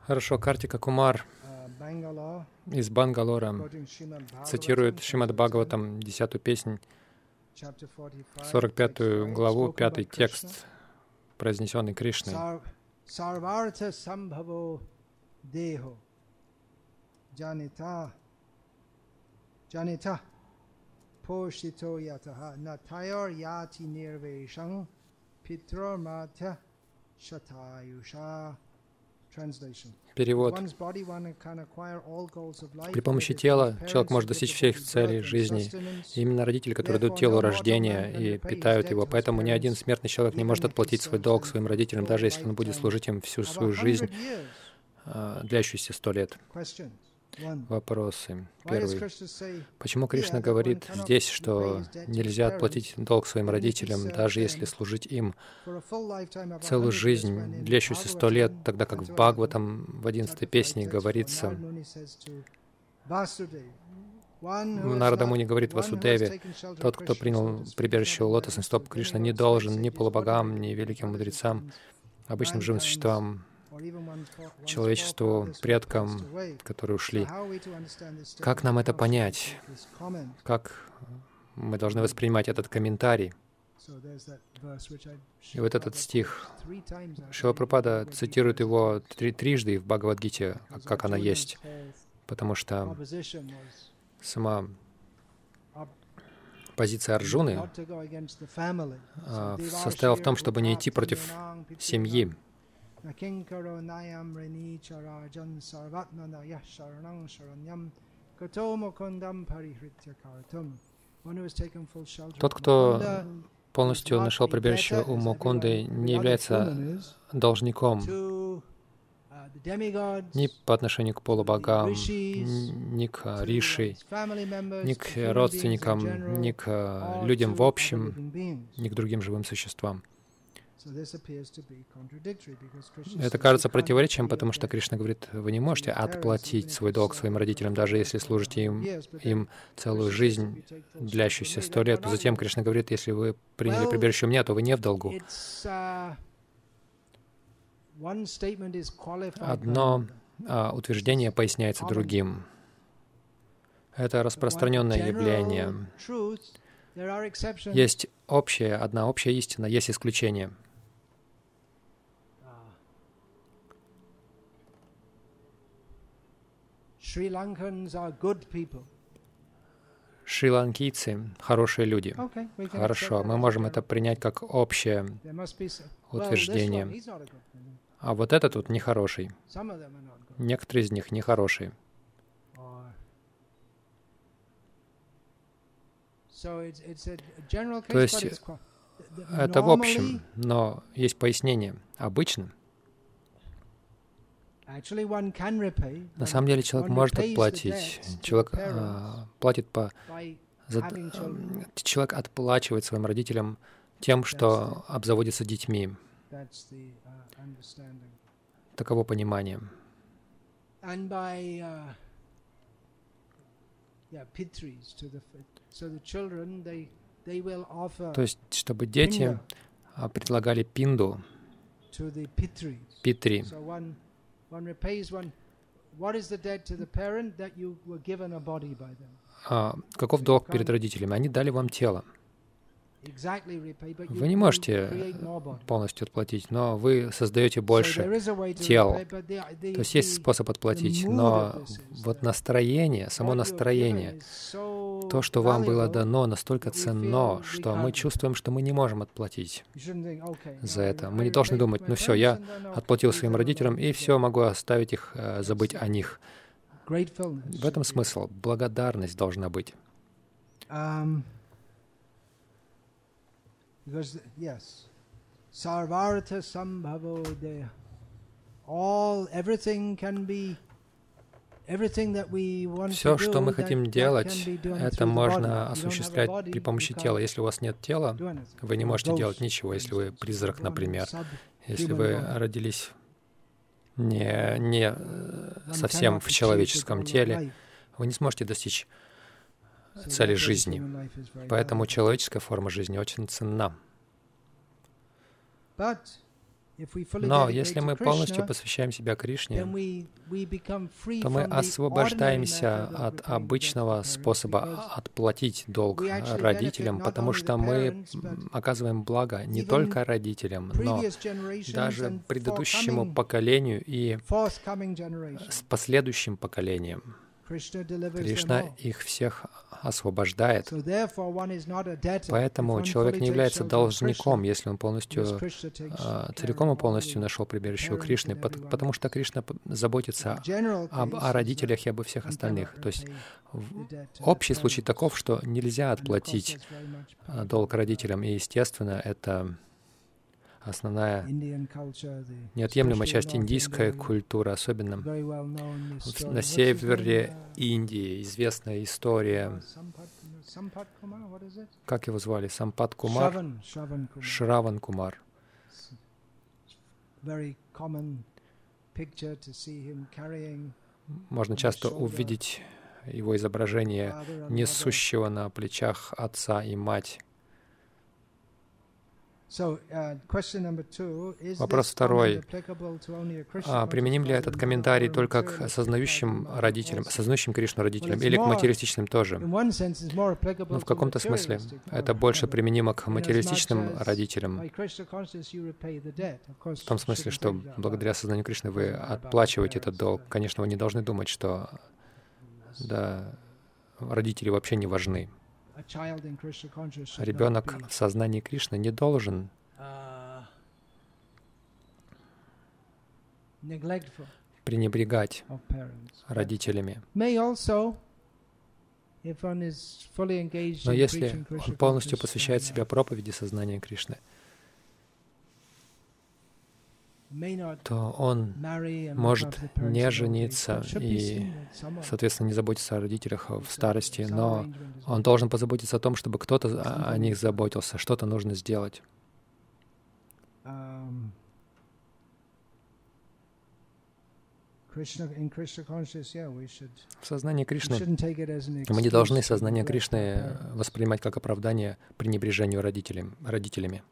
Хорошо, Картика Кумар uh, из Бангалора цитирует Шримад Бхагаватам, десятую песнь, chapter 45, 45 text главу, пятый текст, произнесенный Кришной. Shatayusha. Перевод. При помощи тела человек может достичь всех целей жизни. И именно родители, которые дают телу рождение и питают его, поэтому ни один смертный человек не может отплатить свой долг своим родителям, даже если он будет служить им всю свою about 100 жизнь, а, длящуюся сто лет. Вопросы. Первый. Почему Кришна говорит здесь, что нельзя отплатить долг своим родителям, даже если служить им целую 100 years, when жизнь, длящуюся сто лет, тогда как в Бхагаватам в 11 chapter песне 5, text говорится, 4, Narad Muni says to Vasudeva, one who has Нарада not- Муни говорит Васудеве, тот, кто принял прибежище у лотосных стоп to не должен ни полубогам, ни великим мудрецам, обычным живым существам, человечеству, предкам, которые ушли. Как нам это понять? Как мы должны воспринимать этот комментарий? И вот этот стих, quotes three times, I Шила believe, in Прабхупада Bhagavad Gita. цитирует его три, трижды в Бхагавадгите, Because как она есть, потому что сама позиция Арджуны а, состояла в том, чтобы не идти против семьи. Nakinkaro Nayam Reni Charajan Sarvatna Nayah Sharanang Sharanyam Kato Mukundam Parihritya Karatum. Тот, кто полностью нашел прибежище у Мукунды, не является должником uh, ни по отношению к полубогам, ни к Риши, ни к родственникам, ни к людям в общем, ни к другим живым существам. Это кажется противоречием, потому что Кришна говорит, вы не можете отплатить свой долг своим родителям, даже если служите им, им целую жизнь, длящуюся сто лет, затем. Кришна говорит, если вы приняли прибежище у меня, то вы не в долгу. Uh, Одно а, утверждение поясняется другим. Это распространенное явление. Есть общая, одна общая истина, есть исключение. Шри-ланкийцы — хорошие люди. Хорошо, мы можем это принять как общее утверждение. А вот этот тут нехороший. Некоторые из них нехорошие. То есть, Это в общем, но есть пояснение. Обычно, Actually, one can repay на самом деле, человек может отплатить. Человек а, платит по... за- м, человек отплачивает своим родителям тем, что обзаводится детьми. Uh. Таково понимание. Uh, То есть, чтобы дети а, предлагали пинду, питри. So one one repays one. What is the debt to the parent that you were given a body by them? А, каков долг перед родителями? Они дали вам тело. Вы не можете полностью отплатить, но вы создаете больше. тел. То есть есть способ отплатить, но вот настроение, само настроение, то, что вам было дано, настолько ценно, что мы чувствуем, что мы не можем отплатить за это. Мы не должны думать, ну все, я отплатил своим родителям, и все, могу оставить их, э, забыть о них. В этом смысл. Благодарность должна быть. Um, because yes, sarvartha sambhavo deha. All everything can be. Everything that we want Все, что мы хотим делать, это можно осуществлять при помощи тела. Если у вас нет тела, вы не можете делать ничего, если вы призрак, например. Если вы родились не, не э, совсем в человеческом теле, вы не сможете достичь цели жизни. Поэтому человеческая форма жизни очень ценна. Но если мы полностью посвящаем себя Кришне, то мы освобождаемся от обычного способа отплатить долг родителям, потому что мы оказываем благо не только родителям, но даже предыдущему поколению и с последующим поколением. Кришна их всех освобождает. Поэтому человек не является должником, если он полностью, а, целиком и полностью нашел прибежище у Кришны, потому что Кришна заботится об, о родителях и обо всех остальных. То есть общий случай таков, что нельзя отплатить а, долг родителям, и, естественно, это основная неотъемлемая часть индийской культуры, особенно на севере Индии известная история, как его звали, Сампат Кумар, Шраван Кумар. Можно часто увидеть его изображение, несущего на плечах отца и мать. Uh, Вопрос второй. А применим ли этот комментарий только к осознающим родителям, осознающим Кришну родителям, или к материалистичным тоже? Ну, в каком-то смысле это больше применимо к материалистичным родителям. В том смысле, что благодаря сознанию Кришны вы отплачиваете этот долг. Конечно, вы не должны думать, что да, родители вообще не важны. Ребенок в сознании Кришны не должен пренебрегать родителями. Но если он полностью посвящает себя проповеди сознания Кришны, то он может не жениться и, соответственно, не заботиться о родителях в старости, но он должен позаботиться о том, чтобы кто-то о них заботился, что-то нужно сделать. В сознании Кришны мы не должны сознание Кришны воспринимать как оправдание пренебрежению родителям, родителями.